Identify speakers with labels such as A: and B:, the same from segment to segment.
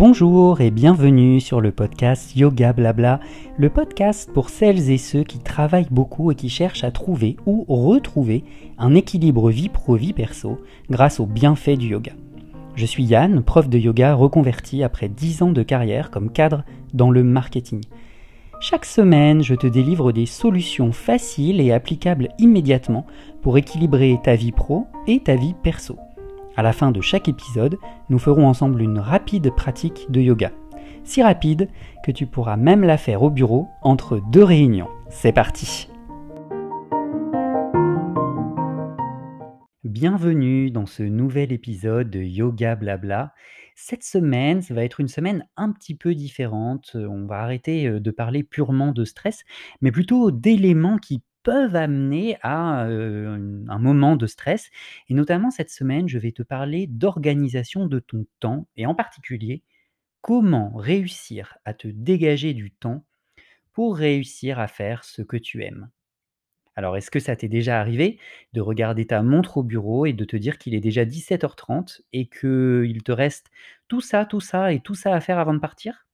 A: Bonjour et bienvenue sur le podcast Yoga Blabla, le podcast pour celles et ceux qui travaillent beaucoup et qui cherchent à trouver ou retrouver un équilibre vie pro-vie perso grâce aux bienfaits du yoga. Je suis Yann, prof de yoga reconverti après 10 ans de carrière comme cadre dans le marketing. Chaque semaine, je te délivre des solutions faciles et applicables immédiatement pour équilibrer ta vie pro et ta vie perso. À la fin de chaque épisode, nous ferons ensemble une rapide pratique de yoga. Si rapide que tu pourras même la faire au bureau entre deux réunions. C'est parti Bienvenue dans ce nouvel épisode de Yoga Blabla. Cette semaine, ça va être une semaine un petit peu différente. On va arrêter euh, de parler purement de stress, mais plutôt d'éléments qui peuvent amener à un moment de stress. Et notamment cette semaine, je vais te parler d'organisation de ton temps et en particulier comment réussir à te dégager du temps pour réussir à faire ce que tu aimes. Alors, est-ce que ça t'est déjà arrivé de regarder ta montre au bureau et de te dire qu'il est déjà 17h30 et qu'il te reste tout ça, tout ça et tout ça à faire avant de partir?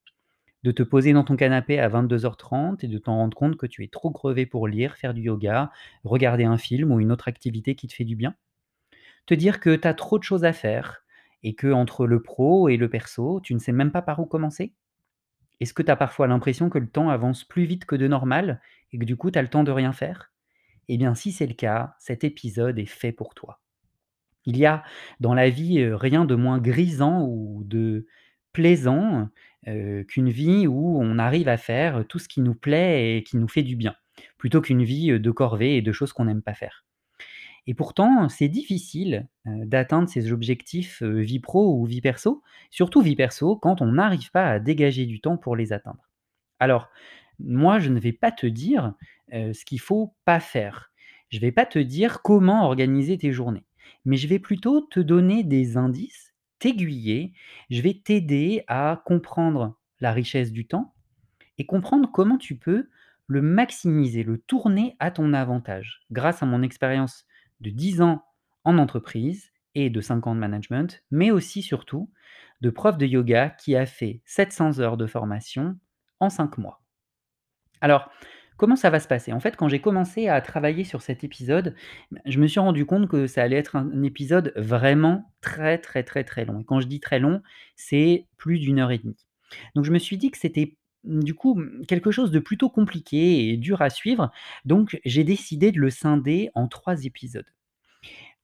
A: De te poser dans ton canapé à 22h30 et de t'en rendre compte que tu es trop crevé pour lire, faire du yoga, regarder un film ou une autre activité qui te fait du bien. Te dire que tu as trop de choses à faire et que entre le pro et le perso, tu ne sais même pas par où commencer. Est-ce que tu as parfois l'impression que le temps avance plus vite que de normal et que du coup tu as le temps de rien faire? Eh bien si c'est le cas, cet épisode est fait pour toi. Il y a dans la vie euh, rien de moins grisant ou de plaisant qu'une vie où on arrive à faire tout ce qui nous plaît et qui nous fait du bien, plutôt qu'une vie de corvée et de choses qu'on n'aime pas faire. Et pourtant, c'est difficile d'atteindre ces objectifs vie pro ou vie perso, surtout vie perso, quand on n'arrive pas à dégager du temps pour les atteindre. Alors, moi, je ne vais pas te dire ce qu'il faut pas faire. Je ne vais pas te dire comment organiser tes journées, mais je vais plutôt te donner des indices t'aiguiller, je vais t'aider à comprendre la richesse du temps et comprendre comment tu peux le maximiser, le tourner à ton avantage grâce à mon expérience de 10 ans en entreprise et de 5 ans de management, mais aussi surtout de prof de yoga qui a fait 700 heures de formation en 5 mois. Alors, Comment ça va se passer? En fait, quand j'ai commencé à travailler sur cet épisode, je me suis rendu compte que ça allait être un épisode vraiment très, très, très, très long et quand je dis très long, c'est plus d'une heure et demie. Donc je me suis dit que c'était, mmh, du coup, mmh, quelque chose de plutôt compliqué et dur à suivre, donc j'ai décidé de le scinder en trois épisodes.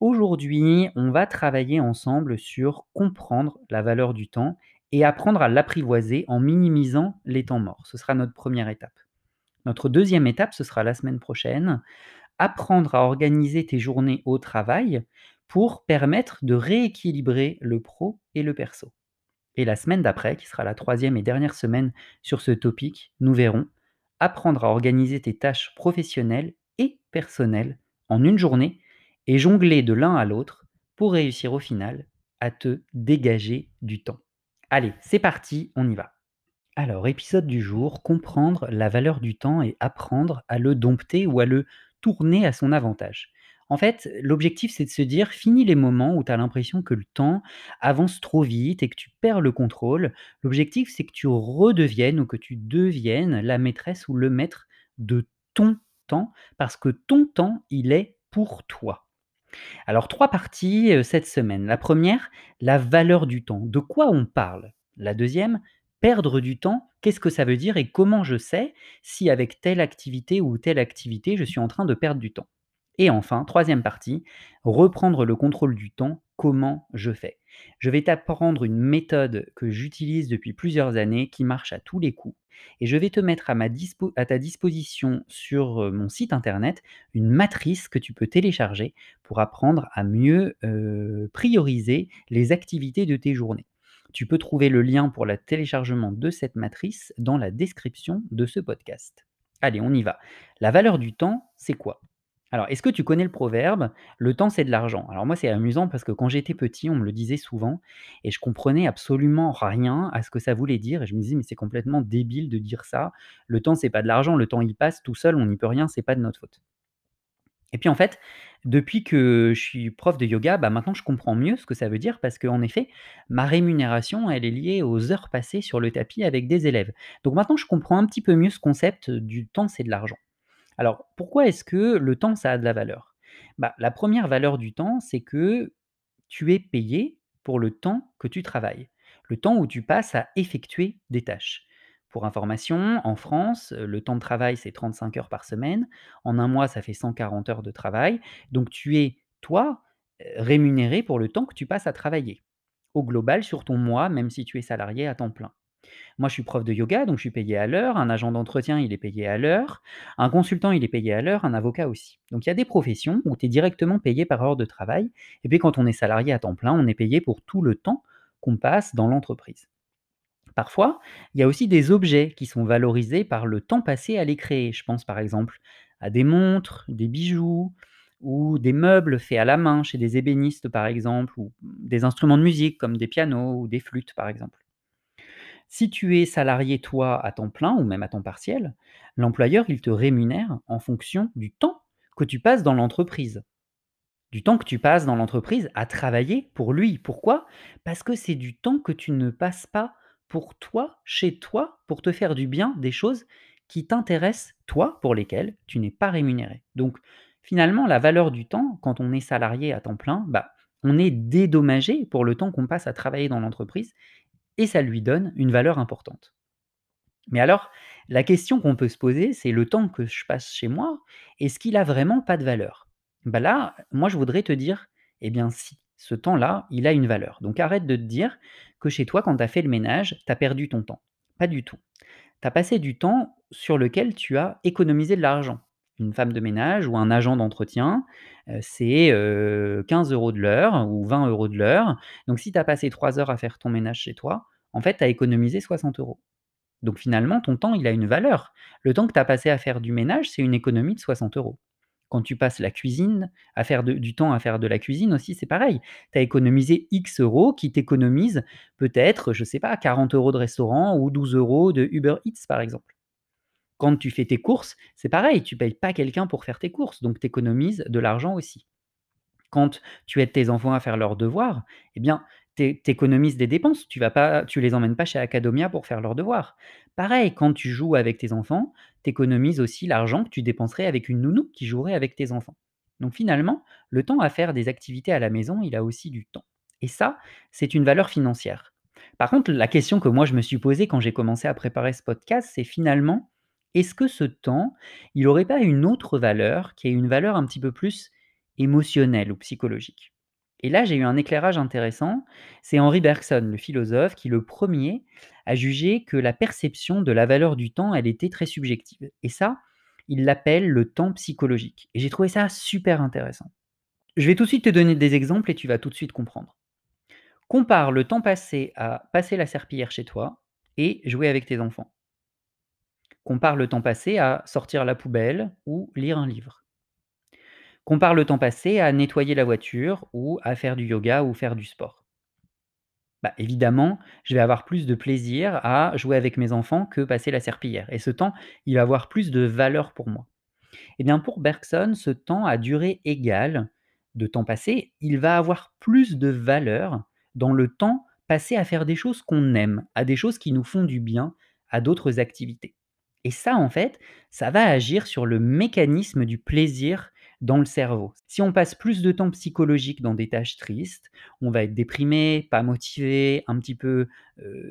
A: Aujourd'hui, on va travailler ensemble sur comprendre la valeur du temps et apprendre à l'apprivoiser en minimisant les temps morts. Ce sera notre première étape. Notre deuxième étape, ce sera la semaine prochaine, apprendre à organiser tes journées au travail pour permettre de rééquilibrer le pro et le perso. Et la semaine d'après, qui sera la troisième et dernière semaine sur ce topic, nous verrons apprendre à organiser tes tâches professionnelles et personnelles en une journée et jongler de l'un à l'autre pour réussir au final à te dégager du temps. Allez, c'est parti, on y va. Alors, épisode du jour, comprendre la valeur du temps et apprendre à le dompter ou à le tourner à son avantage. En fait, l'objectif, c'est de se dire, fini les moments où tu as l'impression que le temps avance trop vite et que tu perds le contrôle. L'objectif, c'est que tu redeviennes ou que tu deviennes la maîtresse ou le maître de ton temps, parce que ton temps, il est pour toi. Alors, trois parties euh, cette semaine. La première, la valeur du temps. De quoi on parle? La deuxième, perdre du temps, qu'est-ce que ça veut dire et comment je sais si avec telle activité ou telle activité, je suis en train de perdre du temps? Et enfin, troisième partie, reprendre le contrôle du temps, comment je fais? Je vais t'apprendre une méthode que j'utilise depuis plusieurs années qui marche à tous les coups. Et je vais te mettre à, ma à ta disposition sur euh, mon site internet une matrice que tu peux télécharger pour apprendre à mieux euh, prioriser les activités de tes journées. Tu peux trouver le lien pour le téléchargement de cette matrice dans la description de ce podcast. Allez, on y va. La valeur du temps, c'est quoi? Alors, est-ce que tu connais le proverbe Le temps, c'est de l'argent Alors moi, c'est amusant parce que quand j'étais petit, on me le disait souvent et je comprenais absolument rien à ce que ça voulait dire. Et je me disais, mais c'est complètement débile de dire ça. Le temps, c'est pas de l'argent. Le temps, il passe tout seul, on n'y peut rien, c'est pas de notre faute. Et puis en fait, depuis que je suis prof de yoga, bah, maintenant je comprends mieux ce que ça veut dire parce qu'en effet, ma rémunération, elle est liée aux heures passées sur le tapis avec des élèves. Donc maintenant je comprends un petit peu mieux ce concept du temps, c'est de l'argent. Alors pourquoi est-ce que le temps, ça a de la valeur? Bah, la première valeur du temps, c'est que tu es payé pour le temps que tu travailles, le temps où tu passes à effectuer des tâches. Pour information, en France, le temps de travail, c'est 35 heures par semaine. En un mois, ça fait 140 heures de travail. Donc tu es, toi, rémunéré pour le temps que tu passes à travailler. Au global, sur ton mois, même si tu es salarié à temps plein. Moi, je suis prof de yoga, donc je suis payé à l'heure. Un agent d'entretien, il est payé à l'heure. Un consultant, il est payé à l'heure. Un avocat aussi. Donc il y a des professions où tu es directement payé par heure de travail. Et puis quand on est salarié à temps plein, on est payé pour tout le temps qu'on passe dans l'entreprise. Parfois, il y a aussi des objets qui sont valorisés par le temps passé à les créer. Je pense par exemple à des montres, des bijoux ou des meubles faits à la main chez des ébénistes par exemple, ou des instruments de musique comme des pianos ou des flûtes par exemple. Si tu es salarié toi à temps plein ou même à temps partiel, l'employeur il te rémunère en fonction du temps que tu passes dans l'entreprise. Du temps que tu passes dans l'entreprise à travailler pour lui. Pourquoi? Parce que c'est du temps que tu ne passes pas pour toi, chez toi, pour te faire du bien, des choses qui t'intéressent, toi, pour lesquelles tu n'es pas rémunéré. Donc finalement, la valeur du temps, quand on est salarié à temps plein, bah, on est dédommagé pour le temps qu'on passe à travailler dans l'entreprise et ça lui donne une valeur importante. Mais alors, la question qu'on peut se poser, c'est le temps que je passe chez moi, est-ce qu'il a vraiment pas de valeur? Bah là, moi je voudrais te dire, eh bien si, ce temps-là, il a une valeur. Donc arrête de te dire que chez toi, quand tu as fait le ménage, tu as perdu ton temps. Pas du tout. Tu as passé du temps sur lequel tu as économisé de l'argent. Une femme de ménage ou un agent d'entretien, heu, c'est, heu, 15 € de l'heure ou 20 € de l'heure. Donc si tu as passé 3 heures à faire ton ménage chez toi, en fait, tu as économisé 60 €. Donc finalement, ton temps, il a une valeur. Le temps que tu as passé à faire du ménage, c'est une économie de 60 euros. Quand tu passes la cuisine, à faire du temps à faire de la cuisine aussi, c'est pareil. Tu as économisé X euros qui t'économisent peut-être, je sais pas, 40 euros de restaurant ou 12 euros de Uber Eats, par exemple. Quand tu fais tes courses, c'est pareil, tu payes pas quelqu'un pour faire tes courses, donc tu de l'argent aussi. Quand tu aides tes enfants à faire leurs devoirs, eh bien, tu économises des dépenses. Tu vas les emmènes pas chez Academia pour faire leurs devoirs. Pareil, quand tu joues avec tes enfants, tu économises aussi l'argent que tu dépenserais avec une nounou qui jouerait avec tes enfants. Donc finalement, le temps à faire des activités à la maison, il a aussi du temps. Et ça, c'est une valeur financière. Par contre, la question que moi je me suis posée quand j'ai commencé à préparer ce podcast, c'est finalement, est-ce que ce temps, il aurait pas une autre valeur qui est une valeur un petit peu plus émotionnelle ou psychologique? Et là, j'ai eu un éclairage intéressant. C'est Henri Bergson, le philosophe, qui le premier a jugé que la perception de la valeur du temps, elle était très subjective. Et ça, il l'appelle le temps psychologique. Et j'ai trouvé ça super intéressant. Je vais tout de suite te donner des exemples et tu vas tout de suite comprendre. Compare le temps passé à passer la serpillière chez toi et jouer avec tes enfants. Compare le temps passé à sortir la poubelle ou lire un livre. Compare le temps passé à nettoyer la voiture ou à faire du yoga ou faire du sport. Bah, évidemment, je vais avoir plus de plaisir à jouer avec mes enfants que passer la serpillière et ce temps, il va avoir plus de valeur pour moi. Eh bien, pour Bergson, ce temps à durée égale de temps passé, il va avoir plus de valeur dans le temps passé à faire des choses qu'on aime, à des choses qui nous font du bien, à d'autres activités. Et ça, en fait, ça va agir sur le mécanisme du plaisir dans le cerveau. Si on passe plus de temps psychologique dans des tâches tristes, on va être déprimé, pas motivé, un petit peu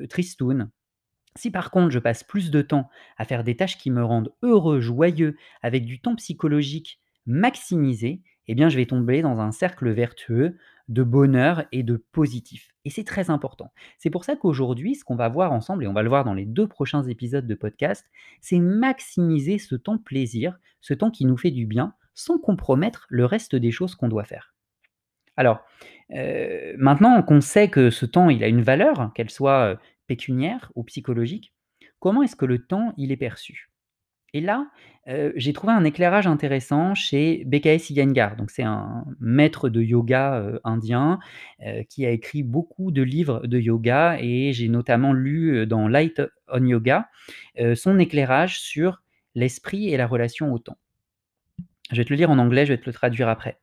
A: tristoun. Si par contre je passe plus de temps à faire des tâches qui me rendent heureux, joyeux, avec du temps psychologique maximisé, eh bien je vais tomber dans un cercle vertueux de bonheur et de positif. Et c'est très important. C'est pour ça qu'aujourd'hui, ce qu'on va voir ensemble, et on va le voir dans les deux prochains épisodes de podcast, c'est maximiser ce temps plaisir, ce temps qui nous fait du bien, sans compromettre le reste des choses qu'on doit faire. Alors, maintenant qu'on sait que ce temps, il a une valeur, qu'elle soit pécuniaire ou psychologique, comment est-ce que le temps, il est perçu? Et là, j'ai trouvé un éclairage intéressant chez BKS Iyengar. Donc c'est un maître de yoga, indien, qui a écrit beaucoup de livres de yoga et j'ai notamment lu, dans Light on Yoga, son éclairage sur l'esprit et la relation au temps. Je vais te le lire en anglais, je vais te le traduire après.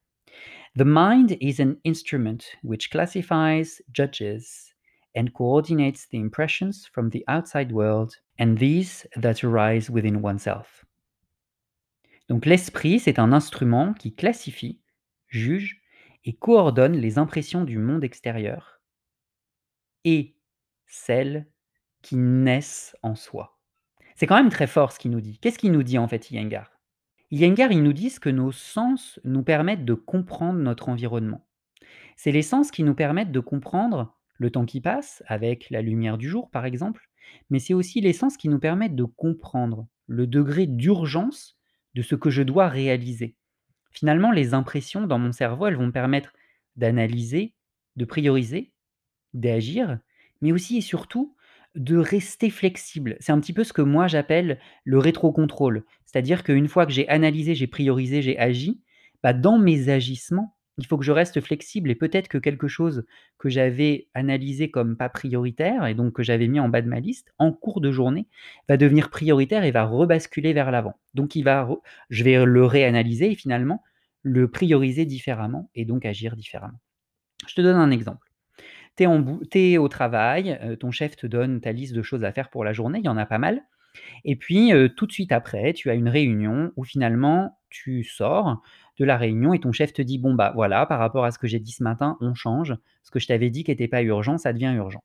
A: The mind is an instrument which classifies, judges, and coordinates the impressions from the outside world and these that arise within oneself. Donc l'esprit, c'est un instrument qui classifie, juge et coordonne les impressions du monde extérieur et celles qui naissent en soi. C'est quand même très fort ce qu'il nous dit. Qu'est-ce qu'il nous dit en fait, Iyengar? Iyengar, il nous dit que nos sens nous permettent de comprendre notre environnement. C'est les sens qui nous permettent de comprendre le temps qui passe, avec la lumière du jour par exemple, mais c'est aussi les sens qui nous permettent de comprendre le degré d'urgence de ce que je dois réaliser. Finalement, les impressions dans mon cerveau, elles vont me permettre d'analyser, de prioriser, d'agir, mais aussi et surtout de rester flexible. C'est un petit peu ce que moi j'appelle le rétrocontrôle. C'est-à-dire qu'une fois que j'ai analysé, j'ai priorisé, j'ai agi, bah, dans mes agissements, il faut que je reste flexible et peut-être que quelque chose que j'avais analysé comme pas prioritaire et donc que j'avais mis en bas de ma liste, en cours de journée, va devenir prioritaire et va rebasculer vers l'avant. Donc il je vais le réanalyser et finalement le prioriser différemment et donc agir différemment. Je te donne un exemple. Tu es, au travail, euh, ton chef te donne ta liste de choses à faire pour la journée, il y en a pas mal. Et puis, tout de suite après, tu as une réunion où finalement, tu sors de la réunion et ton chef te dit Bon, bah voilà, par rapport à ce que j'ai dit ce matin, on change. Ce que je t'avais dit qui n'était pas urgent, ça devient urgent.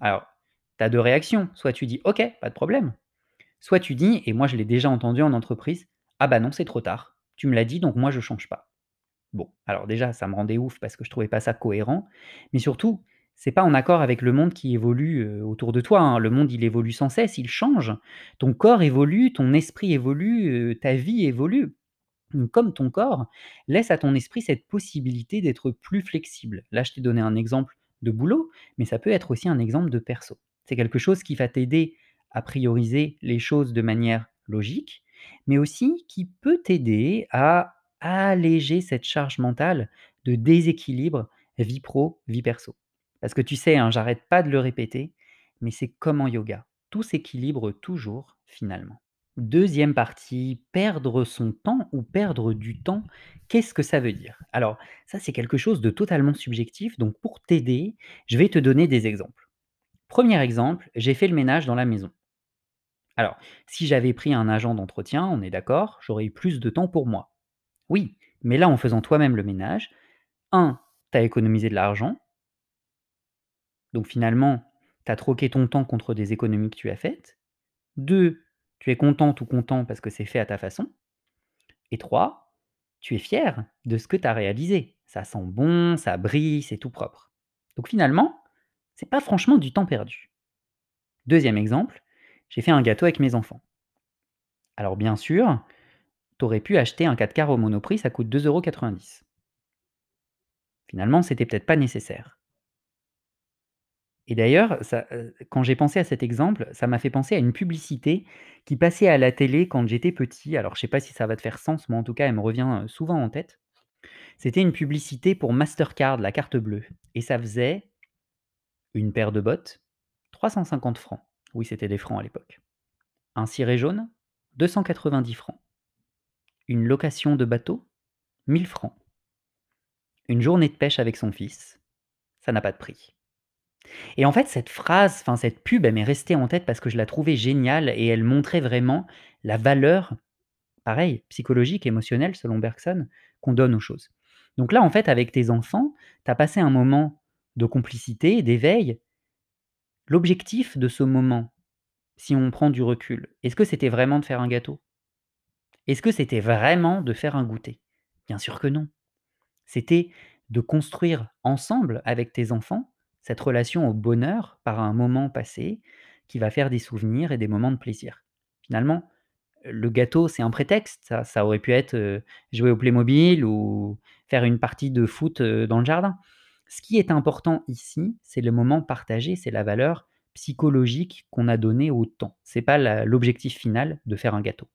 A: Alors, tu as deux réactions. Soit tu dis Ok, pas de problème. Soit tu dis, et moi je l'ai déjà entendu en entreprise Ah bah non, c'est trop tard. Tu me l'as dit, donc moi je change pas. Bon, alors déjà, ça me rendait ouf parce que je trouvais pas ça cohérent, mais surtout, c'est pas en accord avec le monde qui évolue euh, autour de toi. Hein. Le monde, il évolue sans cesse, il change. Ton corps évolue, ton esprit évolue, euh, ta vie évolue. comme ton corps, laisse à ton esprit cette possibilité d'être plus flexible. Là, je t'ai donné un exemple de boulot, mais ça peut être aussi un exemple de perso. C'est quelque chose qui va t'aider à prioriser les choses de manière logique, mais aussi qui peut t'aider à alléger cette charge mentale de déséquilibre vie pro, vie perso. Parce que tu sais, hein, j'arrête pas de le répéter, mais c'est comme en yoga. Tout s'équilibre toujours finalement. Deuxième partie, perdre son temps ou perdre du temps, qu'est-ce que ça veut dire? Alors, ça c'est quelque chose de totalement subjectif, donc pour t'aider, je vais te donner des exemples. Premier exemple, j'ai fait le ménage dans la maison. Alors, si j'avais pris un agent d'entretien, on est d'accord, j'aurais eu plus de temps pour moi. Oui, mais là, en faisant toi-même le ménage, un, tu as économisé de l'argent. Donc finalement, tu as troqué ton temps contre des économies que tu as faites. Deux, tu es content ou content parce que c'est fait à ta façon. Et trois, tu es fier de ce que tu as réalisé. Ça sent bon, ça brille, c'est tout propre. Donc finalement, c'est pas franchement du temps perdu. Deuxième exemple, j'ai fait un gâteau avec mes enfants. Alors bien sûr, tu aurais pu acheter un 4 quarts au Monoprix, ça coûte 2,90 Finalement, c'était peut-être pas nécessaire. Et d'ailleurs, quand j'ai pensé à cet exemple, ça m'a fait penser à une publicité qui passait à la télé quand j'étais petit. Alors, je sais pas si ça va te faire sens, mais en tout cas, elle me revient souvent en tête. C'était une publicité pour Mastercard, la carte bleue. Et ça faisait une paire de bottes, 350 francs. Oui, c'était des francs à l'époque. Un ciré jaune, 290 francs. Une location de bateau, 1000 francs. Une journée de pêche avec son fils, ça n'a pas de prix. Et en fait, cette phrase, enfin cette pub, elle m'est restée en tête parce que je la trouvais géniale et elle montrait vraiment la valeur, pareil, psychologique, émotionnelle, selon Bergson, qu'on donne aux choses. Donc là, en fait, avec tes enfants, tu as passé un moment de complicité, d'éveil. L'objectif de ce moment, si on prend du recul, est-ce que c'était vraiment de faire un gâteau? Est-ce que c'était vraiment de faire un goûter? Bien sûr que non. C'était de construire ensemble avec tes enfants cette relation au bonheur par un moment passé qui va faire des souvenirs et des moments de plaisir. Finalement, le gâteau, c'est un prétexte. Ça, aurait pu être jouer au Playmobil ou faire une partie de foot dans le jardin. Ce qui est important ici, c'est le moment partagé, c'est la valeur psychologique qu'on a donnée au temps. Ce n'est pas l'objectif final de faire un gâteau.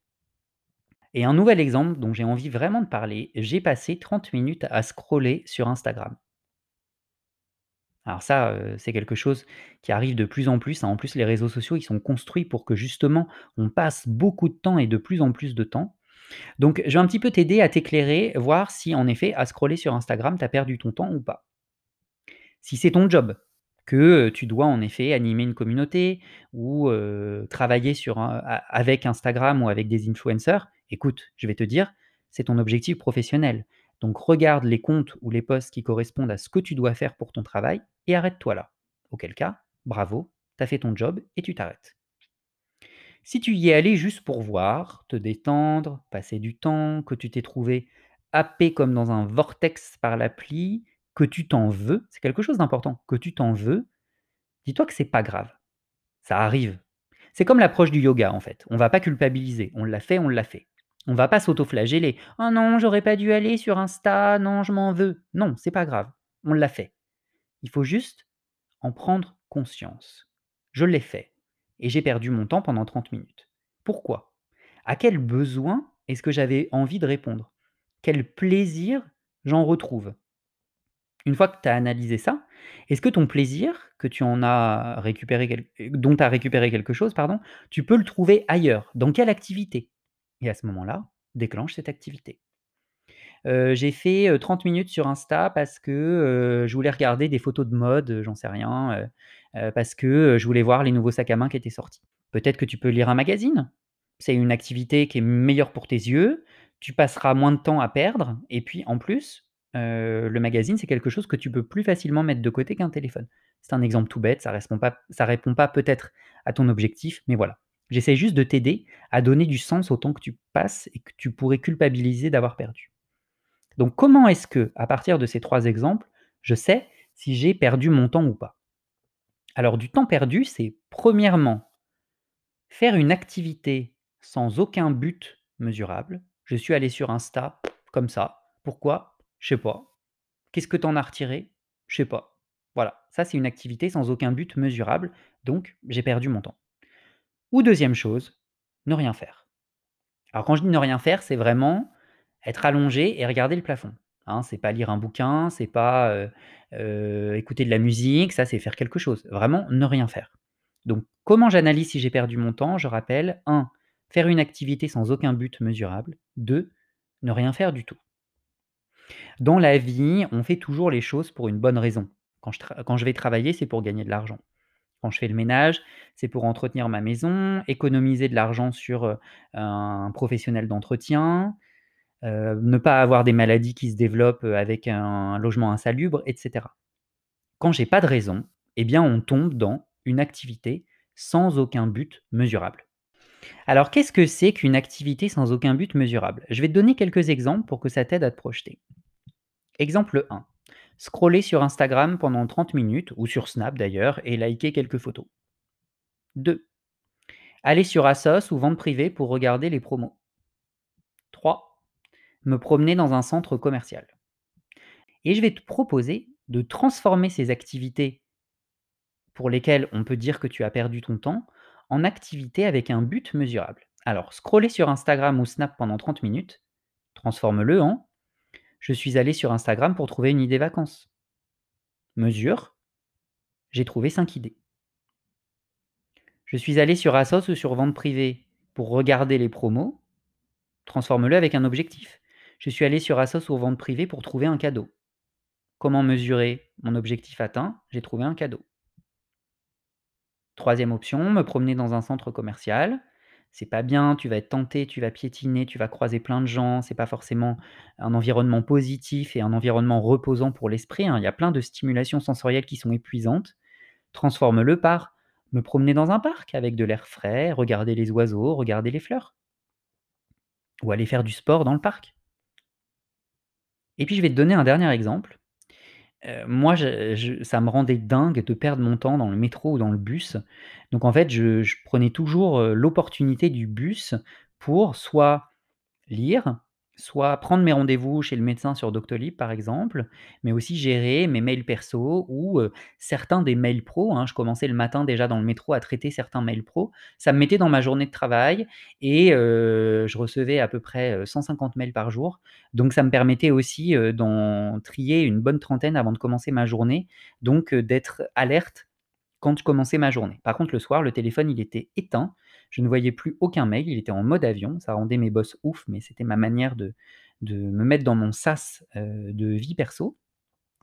A: Et un nouvel exemple dont j'ai envie vraiment de parler, j'ai passé 30 minutes à scroller sur Instagram. Alors ça, c'est quelque chose qui arrive de plus en plus, hein. En plus, les réseaux sociaux, ils sont construits pour que justement, on passe beaucoup de temps et de plus en plus de temps. Donc je vais un petit peu t'aider à t'éclairer, voir si en effet à scroller sur Instagram, tu as perdu ton temps ou pas. Si c'est ton job, que, tu dois en effet animer une communauté ou, travailler avec Instagram ou avec des influenceurs, écoute, je vais te dire, c'est ton objectif professionnel. Donc regarde les comptes ou les posts qui correspondent à ce que tu dois faire pour ton travail et arrête-toi là. Auquel cas, bravo, tu as fait ton job et tu t'arrêtes. Si tu y es allé juste pour voir, te détendre, passer du temps, que tu t'es trouvé happé comme dans un vortex par l'appli, que tu t'en veux, c'est quelque chose d'important, que tu t'en veux, dis-toi que c'est pas grave. Ça arrive. C'est comme l'approche du yoga en fait. On va pas culpabiliser. On l'a fait, on l'a fait. On va pas s'auto-flageller. «Oh non, j'aurais pas dû aller sur Insta, non, je m'en veux». Non, c'est pas grave. On l'a fait. Il faut juste en prendre conscience. Je l'ai fait et j'ai perdu mon temps pendant 30 minutes. Pourquoi? À quel besoin est-ce que j'avais envie de répondre? Quel plaisir j'en retrouve? Une fois que tu as analysé ça, est-ce que ton plaisir, que tu en dont tu as récupéré quelque chose, pardon, tu peux le trouver ailleurs? Dans quelle activité? Et à ce moment-là, déclenche cette activité. J'ai fait, heu, 30 minutes sur Insta parce que, je voulais regarder des photos de mode, j'en sais rien, parce que, je voulais voir les nouveaux sacs à main qui étaient sortis. Peut-être que tu peux lire un magazine? C'est une activité qui est meilleure pour tes yeux, tu passeras moins de temps à perdre et puis en plus, le magazine, c'est quelque chose que tu peux plus facilement mettre de côté qu'un téléphone. C'est un exemple tout bête, ça répond pas ça répond pas peut-être à ton objectif, mais voilà. J'essaie juste de t'aider à donner du sens au temps que tu passes et que tu pourrais culpabiliser d'avoir perdu. Donc comment est-ce que, à partir de ces 3 exemples, je sais si j'ai perdu mon temps ou pas? Alors du temps perdu, c'est premièrement, faire une activité sans aucun but mesurable. Je suis allé sur Insta comme ça. Pourquoi? Je sais pas. Qu'est-ce que tu en as retiré? Je sais pas. Voilà, ça c'est une activité sans aucun but mesurable, donc j'ai perdu mon temps. Ou deuxième chose, ne rien faire. Alors quand je dis ne rien faire, c'est vraiment être allongé et regarder le plafond, hein. C'est pas lire un bouquin, c'est pas, heu heu, écouter de la musique, ça c'est faire quelque chose. Vraiment ne rien faire. Donc comment j'analyse si j'ai perdu mon temps? Je rappelle 1 faire une activité sans aucun but mesurable. 2 ne rien faire du tout. Dans la vie, on fait toujours les choses pour une bonne raison. Quand je vais travailler, c'est pour gagner de l'argent. Quand je fais le ménage, c'est pour entretenir ma maison, économiser de l'argent sur, heu, un professionnel d'entretien, ne pas avoir des maladies qui se développent, heu, avec un logement insalubre et cetera. Quand j'ai pas de raison, eh bien on tombe dans une activité sans aucun but mesurable. Alors qu'est-ce que c'est qu'une activité sans aucun but mesurable? Je vais te donner quelques exemples pour que ça t'aide à te projeter. Exemple 1, scroller sur Instagram pendant 30 minutes ou sur Snap d'ailleurs et liker quelques photos. 2, aller sur Assos ou vente privée pour regarder les promos. 3, me promener dans un centre commercial. Et je vais te proposer de transformer ces activités pour lesquelles on peut dire que tu as perdu ton temps, en activités avec un but mesurable. Alors, scroller sur Instagram ou Snap pendant 30 minutes, transforme-le en: «Je suis allé sur Instagram pour trouver une idée vacances». Mesure: «J'ai trouvé 5 idées». «Je suis allé sur Assos ou sur vente privée pour regarder les promos». Transforme-le avec un objectif: «Je suis allé sur Assos ou vente privée pour trouver un cadeau». Comment mesurer mon objectif atteint? J'ai trouvé un cadeau. Troisième option, me promener dans un centre commercial. C'est pas bien, tu vas être tenté, tu vas piétiner, tu vas croiser plein de gens, c'est pas forcément un environnement positif et un environnement reposant pour l'esprit, hein. Il y a plein de stimulations sensorielles qui sont épuisantes. Transforme-le par me promener dans un parc avec de l'air frais, regarder les oiseaux, regarder les fleurs. Ou aller faire du sport dans le parc. Et puis je vais te donner un dernier exemple. Heu, moi ça me rendait dingue de perdre mon temps dans le métro ou dans le bus. Donc en fait, je prenais toujours, l'opportunité du bus pour soit lire, soit prendre mes rendez-vous chez le médecin sur Doctolib par exemple, mais aussi gérer mes mails perso ou, certains des mails pro, hein. Je commençais le matin déjà dans le métro à traiter certains mails pro. Ça me mettait dans ma journée de travail et je recevais à peu près, heu, 150 mails par jour. Donc ça me permettait aussi, d'en trier une bonne trentaine avant de commencer ma journée, donc d'être alerte quand je commençais ma journée. Par contre le soir, le téléphone il était éteint. Je ne voyais plus aucun mail, il était en mode avion. Ça rendait mes boss ouf, mais c'était ma manière de me mettre dans mon sas, heu, de vie perso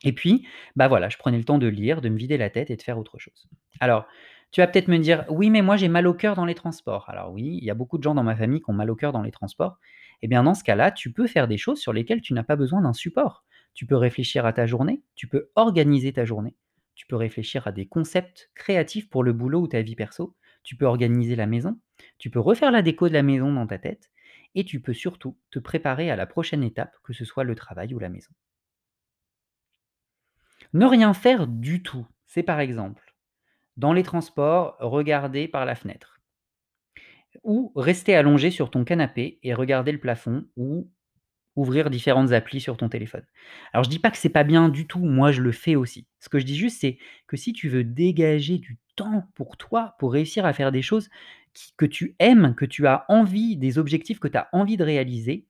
A: et puis, bah, voilà, je prenais le temps de lire, de me vider la tête et de faire autre chose. Alors, tu vas peut-être me dire: «Oui, mais moi j'ai mal au cœur dans les transports». Alors oui, il y a beaucoup de gens dans ma famille qui ont mal au cœur dans les transports. Et bien dans ce cas-là, tu peux faire des choses sur lesquelles tu n'as pas besoin d'un support. Tu peux réfléchir à ta journée, tu peux organiser ta journée, tu peux réfléchir à des concepts créatifs pour le boulot ou ta vie perso, tu peux organiser la maison, tu peux refaire la déco de la maison dans ta tête et tu peux surtout te préparer à la prochaine étape, que ce soit le travail ou la maison. Ne rien faire du tout, c'est par exemple, dans les transports, regarder par la fenêtre ou rester allongé sur ton canapé et regarder le plafond ou ouvrir différentes applis sur ton téléphone. Alors je dis pas que c'est pas bien du tout, moi je le fais aussi. Ce que je dis juste, c'est que si tu veux dégager du temps pour toi, pour réussir à faire des choses que tu aimes, que tu as envie, des objectifs que tu as envie de réaliser,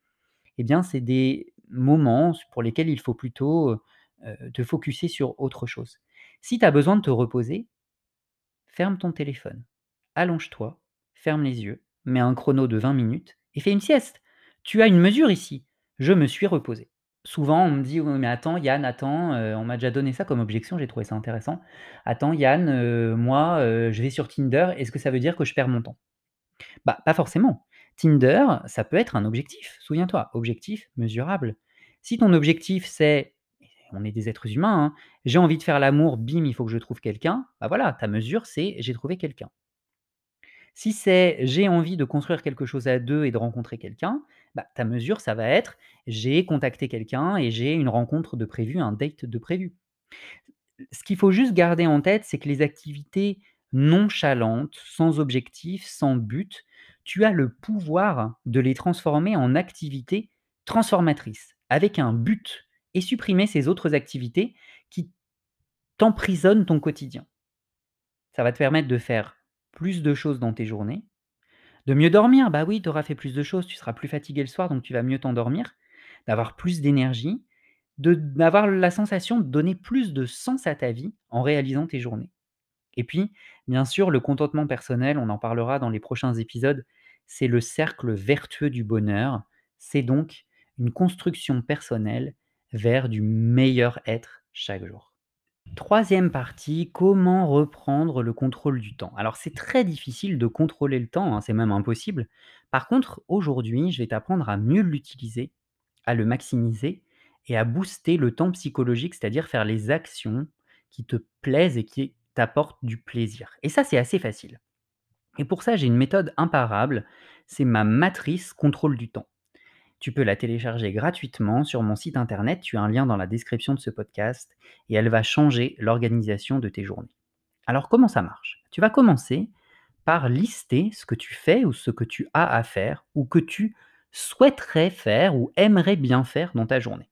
A: eh bien c'est des moments pour lesquels il faut plutôt, te focuser sur autre chose. Si tu as besoin de te reposer, ferme ton téléphone, allonge-toi, ferme les yeux, mets un chrono de 20 minutes et fais une sieste. Tu as une mesure ici, je me suis reposé. Souvent on me dit: «Oui mais attends Yann, attends», heu, on m'a déjà donné ça comme objection, j'ai trouvé ça intéressant. «Attends Yann, heu, moi, heu, je vais sur Tinder, est-ce que ça veut dire que je perds mon temps?» bah, pas forcément. Tinder, ça peut être un objectif, souviens-toi, objectif mesurable. Si ton objectif c'est on est des êtres humains, hein, j'ai envie de faire l'amour, bim, il faut que je trouve quelqu'un, bah, voilà, ta mesure c'est j'ai trouvé quelqu'un. Si c'est j'ai envie de construire quelque chose à 2 et de rencontrer quelqu'un, bah, ta mesure ça va être j'ai contacté quelqu'un et j'ai une rencontre de prévue, un date de prévu. Ce qu'il faut juste garder en tête, c'est que les activités nonchalantes, sans objectif, sans but, tu as le pouvoir de les transformer en activités transformatrices, avec un but et supprimer ces autres activités qui t'emprisonnent ton quotidien. Ça va te permettre de faire plus de choses dans tes journées, de mieux dormir, bah oui, tu auras fait plus de choses, tu seras plus fatigué le soir, donc tu vas mieux t'endormir, d'avoir plus d'énergie, d'avoir la sensation de donner plus de sens à ta vie en réalisant tes journées. Et puis, bien sûr, le contentement personnel, on en parlera dans les prochains épisodes, c'est le cercle vertueux du bonheur. C'est donc une construction personnelle vers du meilleur être chaque jour. Troisième partie, comment reprendre le contrôle du temps? Alors c'est très difficile de contrôler le temps, hein, c'est même impossible. Par contre, aujourd'hui, je vais t'apprendre à mieux l'utiliser, à le maximiser et à booster le temps psychologique, c'est-à-dire faire les actions qui te plaisent et qui t'apportent du plaisir. Et ça, c'est assez facile. Et pour ça, j'ai une méthode imparable, c'est ma matrice contrôle du temps. Tu peux la télécharger gratuitement sur mon site internet, tu as un lien dans la description de ce podcast et elle va changer l'organisation de tes journées. Alors comment ça marche? Tu vas commencer par lister ce que tu fais ou ce que tu as à faire ou que tu souhaiterais faire ou aimerais bien faire dans ta journée.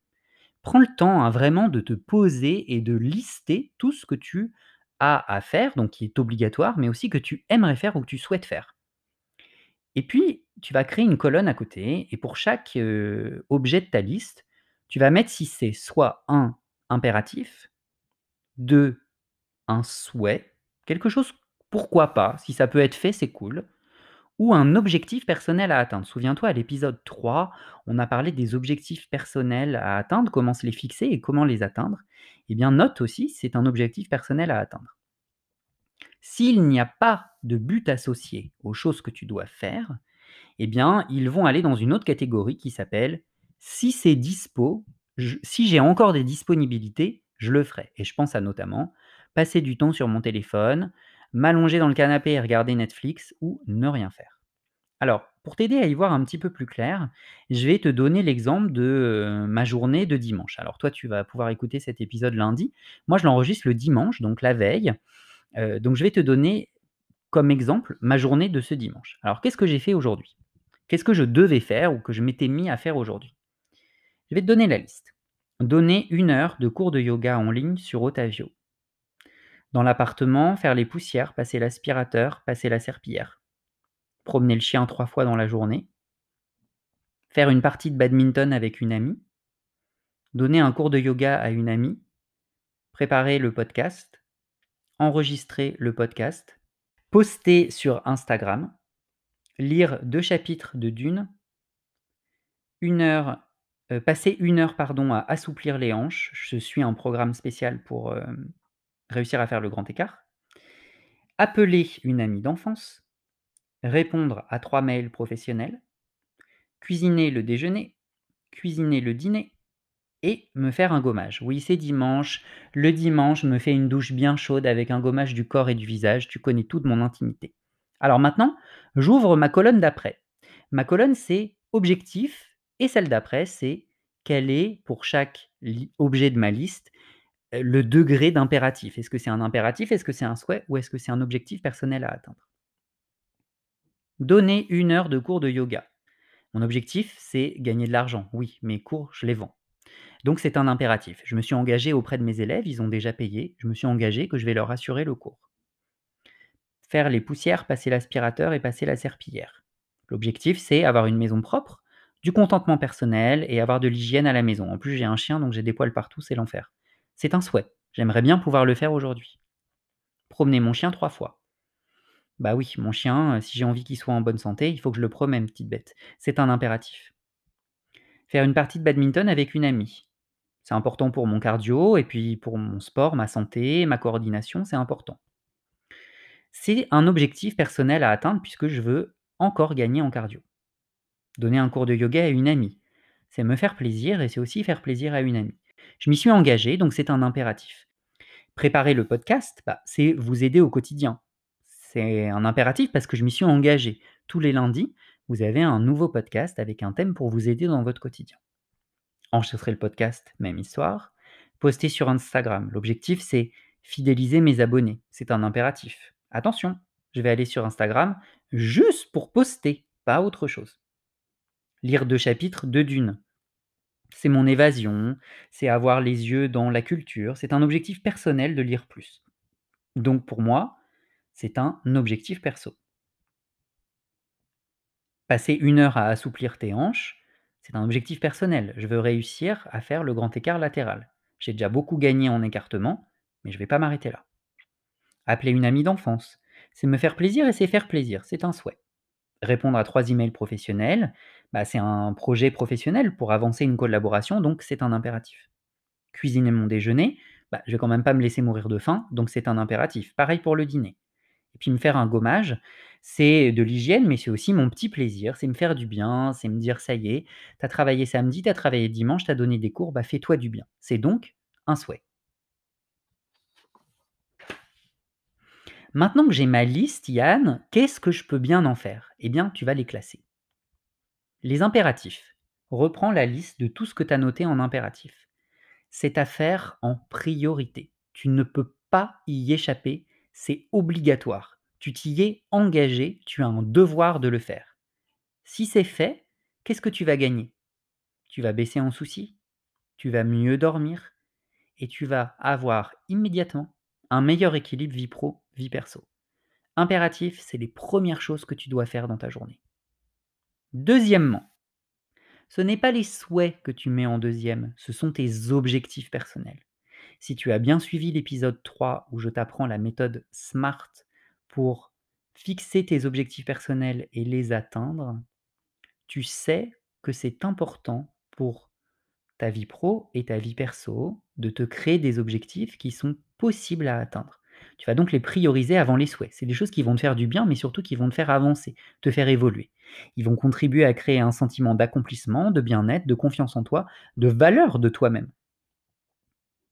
A: Prends le temps, hein, vraiment de te poser et de lister tout ce que tu as à faire, donc qui est obligatoire, mais aussi que tu aimerais faire ou que tu souhaites faire. Et puis, tu vas créer une colonne à côté et pour chaque, objet de ta liste, tu vas mettre si c'est soit un impératif, 2 un souhait, quelque chose pourquoi pas, si ça peut être fait, c'est cool, ou un objectif personnel à atteindre. Souviens-toi, à l'épisode 3, on a parlé des objectifs personnels à atteindre, comment se les fixer et comment les atteindre. Eh bien, note aussi, c'est un objectif personnel à atteindre. S'il n'y a pas de but associé aux choses que tu dois faire, eh bien, ils vont aller dans une autre catégorie qui s'appelle si c'est dispo, si j'ai encore des disponibilités, je le ferai. Et je pense à notamment passer du temps sur mon téléphone, m'allonger dans le canapé et regarder Netflix ou ne rien faire. Alors, pour t'aider à y voir un petit peu plus clair, je vais te donner l'exemple de euh, ma journée de dimanche. Alors toi, tu vas pouvoir écouter cet épisode lundi. Moi, je l'enregistre le dimanche, donc la veille. Euh, donc je vais te donner comme exemple ma journée de ce dimanche. Alors qu'est-ce que j'ai fait aujourd'hui? Qu'est-ce que je devais faire ou que je m'étais mis à faire aujourd'hui? Je vais te donner la liste. Donner une heure de cours de yoga en ligne sur Otavio. Dans l'appartement, faire les poussières, passer l'aspirateur, passer la serpillière. Promener le chien trois fois dans la journée. Faire une partie de badminton avec une amie. Donner un cours de yoga à une amie. Préparer le podcast. Enregistrer le podcast. Poster sur Instagram. lire 2 chapitres de Dune 1 heure, heu, passer 1 heure, pardon, à assouplir les hanches. Je suis un programme spécial pour, hem, réussir à faire le grand écart. Appeler une amie d'enfance. Répondre à 3 mails professionnels. Cuisiner le déjeuner. Cuisiner le dîner et me faire un gommage. Oui, c'est dimanche. Le dimanche, je me fais une douche bien chaude avec un gommage du corps et du visage. Tu connais toute mon intimité. Alors maintenant, j'ouvre ma colonne d'après. Ma colonne, c'est objectif et celle d'après, c'est quel est pour chaque objet de ma liste, heu, le degré d'impératif. Est-ce que c'est un impératif? Est-ce que c'est un souhait? Ou est-ce que c'est un objectif personnel à atteindre? Donner 1 heure de cours de yoga. Mon objectif, c'est gagner de l'argent. Oui, mes cours, je les vends. Donc c'est un impératif. Je me suis engagé auprès de mes élèves, ils ont déjà payé. Je me suis engagé que je vais leur assurer le cours. Faire les poussières, passer l'aspirateur et passer la serpillière. L'objectif, c'est avoir une maison propre, du contentement personnel et avoir de l'hygiène à la maison. En plus, j'ai un chien, donc j'ai des poils partout, c'est l'enfer. C'est un souhait. J'aimerais bien pouvoir le faire aujourd'hui. Promener mon chien 3 fois. Bah oui, mon chien, heu, si j'ai envie qu'il soit en bonne santé, il faut que je le promène, petite bête. C'est un impératif. Faire une partie de badminton avec une amie. C'est important pour mon cardio et puis pour mon sport, ma santé, ma coordination, c'est important. C'est un objectif personnel à atteindre puisque je veux encore gagner en cardio. Donner un cours de yoga à une amie, c'est me faire plaisir et c'est aussi faire plaisir à une amie. Je m'y suis engagé, donc c'est un impératif. Préparer le podcast, bah, c'est vous aider au quotidien. C'est un impératif parce que je m'y suis engagé. Tous les lundis, vous avez un nouveau podcast avec un thème pour vous aider dans votre quotidien. Enregistrer le podcast, même histoire. Poster sur Instagram. L'objectif, c'est fidéliser mes abonnés. C'est un impératif. Attention, je vais aller sur Instagram juste pour poster, pas autre chose. Lire 2 chapitres de Dune. C'est mon évasion, c'est avoir les yeux dans la culture, c'est un objectif personnel de lire plus. Donc pour moi, c'est un objectif perso. Passer 1 heure à assouplir tes hanches, c'est un objectif personnel. Je veux réussir à faire le grand écart latéral. J'ai déjà beaucoup gagné en écartement, mais je ne vais pas m'arrêter là. Appeler une amie d'enfance, c'est me faire plaisir et c'est faire plaisir, c'est un souhait. Répondre à 3 emails professionnels, bah, c'est un projet professionnel pour avancer une collaboration, donc c'est un impératif. Cuisiner mon déjeuner, bah, je vais quand même pas me laisser mourir de faim, donc c'est un impératif. Pareil pour le dîner. Puis me faire un gommage, c'est de l'hygiène, mais c'est aussi mon petit plaisir, c'est me faire du bien, c'est me dire: «Ça y est, tu as travaillé samedi, tu as travaillé dimanche, tu as donné des cours, bah, fais-toi du bien». C'est donc un souhait. Maintenant que j'ai ma liste, Yann, qu'est-ce que je peux bien en faire? Eh bien, tu vas les classer. Les impératifs. Reprends la liste de tout ce que tu as noté en impératif. C'est à faire en priorité. Tu ne peux pas y échapper, c'est obligatoire. Tu t'y es engagé, tu as un devoir de le faire. Si c'est fait, qu'est-ce que tu vas gagner? Tu vas baisser en soucis, tu vas mieux dormir et tu vas avoir immédiatement un meilleur équilibre vie pro, vie perso. Impératif, c'est les premières choses que tu dois faire dans ta journée. Deuxièmement, ce n'est pas les souhaits que tu mets en deuxième, ce sont tes objectifs personnels. Si tu as bien suivi l'épisode 3 où je t'apprends la méthode SMART pour fixer tes objectifs personnels et les atteindre, tu sais que c'est important pour ta vie pro et ta vie perso de te créer des objectifs qui sont possibles à atteindre. Tu vas donc les prioriser avant les souhaits. C'est des choses qui vont te faire du bien, mais surtout qui vont te faire avancer, te faire évoluer. Ils vont contribuer à créer un sentiment d'accomplissement, de bien-être, de confiance en toi, de valeur de toi-même.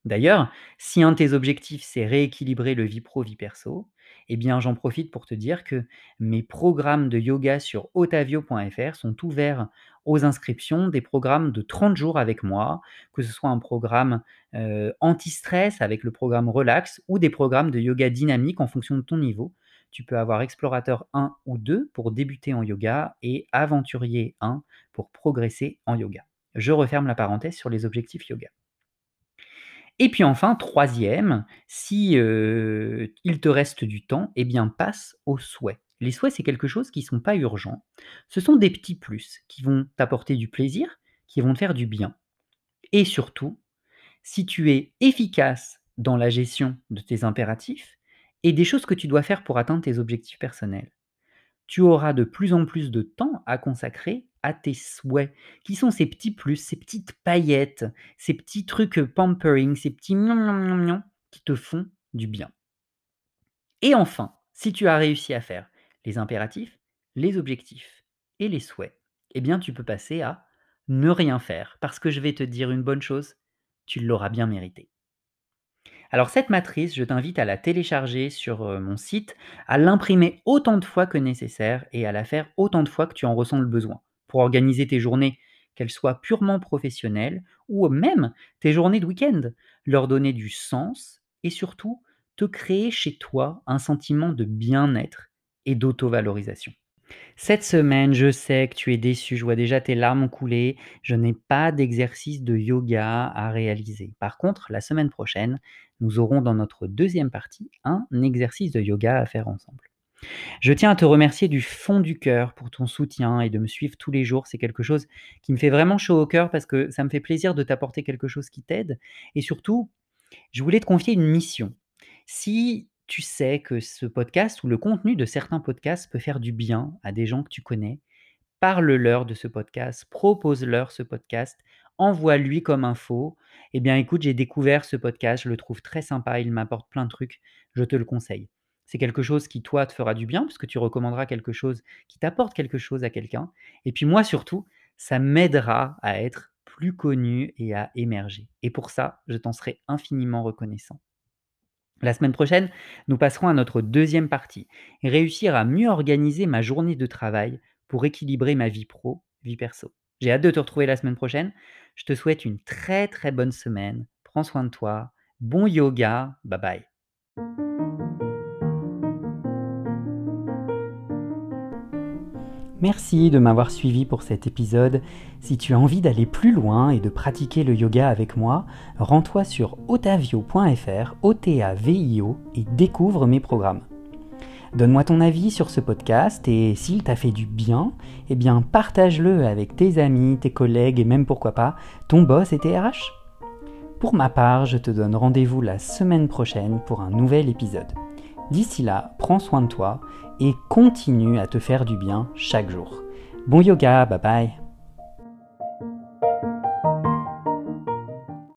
A: D'ailleurs, si un de tes objectifs, c'est rééquilibrer le vie pro, vie perso, eh bien, j'en profite pour te dire que mes programmes de yoga sur otavio.fr sont ouverts aux inscriptions des programmes de 30 jours avec moi, que ce soit un programme anti-stress avec le programme Relax ou des programmes de yoga dynamique en fonction de ton niveau. Tu peux avoir Explorateur 1 ou 2 pour débuter en yoga et Aventurier 1 pour progresser en yoga. Je referme la parenthèse sur les objectifs yoga. Et puis enfin, troisième, si, il te reste du temps, eh bien passe aux souhaits. Les souhaits, c'est quelque chose qui ne sont pas urgents. Ce sont des petits plus qui vont t'apporter du plaisir, qui vont te faire du bien. Et surtout, si tu es efficace dans la gestion de tes impératifs et des choses que tu dois faire pour atteindre tes objectifs personnels, tu auras de plus en plus de temps à consacrer à tes souhaits, qui sont ces petits plus, ces petites paillettes, ces petits trucs pampering, ces petits qui te font du bien. Et enfin, si tu as réussi à faire les impératifs, les objectifs et les souhaits, eh bien tu peux passer à ne rien faire, parce que je vais te dire une bonne chose, tu l'auras bien mérité. Alors cette matrice, je t'invite à la télécharger sur euh, mon site, à l'imprimer autant de fois que nécessaire et à la faire autant de fois que tu en ressens le besoin, pour organiser tes journées, qu'elles soient purement professionnelles ou même tes journées de week-end, leur donner du sens et surtout te créer chez toi un sentiment de bien-être et d'auto-valorisation. Cette semaine, je sais que tu es déçu, je vois déjà tes larmes couler, je n'ai pas d'exercice de yoga à réaliser. Par contre, la semaine prochaine, nous aurons dans notre deuxième partie un exercice de yoga à faire ensemble. Je tiens à te remercier du fond du cœur pour ton soutien et de me suivre tous les jours. C'est quelque chose qui me fait vraiment chaud au cœur parce que ça me fait plaisir de t'apporter quelque chose qui t'aide. Et surtout, je voulais te confier une mission. Si tu sais que ce podcast ou le contenu de certains podcasts peut faire du bien à des gens que tu connais, parle-leur de ce podcast, propose-leur ce podcast, envoie-lui comme info. Eh bien, écoute, j'ai découvert ce podcast, je le trouve très sympa, il m'apporte plein de trucs, je te le conseille. C'est quelque chose qui, toi, te fera du bien, puisque tu recommanderas quelque chose qui t'apporte quelque chose à quelqu'un. Et puis moi, surtout, ça m'aidera à être plus connu et à émerger. Et pour ça, je t'en serai infiniment reconnaissant. La semaine prochaine, nous passerons à notre deuxième partie, réussir à mieux organiser ma journée de travail pour équilibrer ma vie pro, vie perso. J'ai hâte de te retrouver la semaine prochaine. Je te souhaite une très très bonne semaine. Prends soin de toi. Bon yoga. Bye bye. Merci de m'avoir suivi pour cet épisode. Si tu as envie d'aller plus loin et de pratiquer le yoga avec moi, rends-toi sur otavio.fr, O-T-A-V-I-O, et découvre mes programmes. Donne-moi ton avis sur ce podcast et s'il t'a fait du bien, eh bien partage-le avec tes amis, tes collègues et même pourquoi pas ton boss et tes RH. Pour ma part, je te donne rendez-vous la semaine prochaine pour un nouvel épisode. D'ici là, prends soin de toi et continue à te faire du bien chaque jour. Bon yoga, bye bye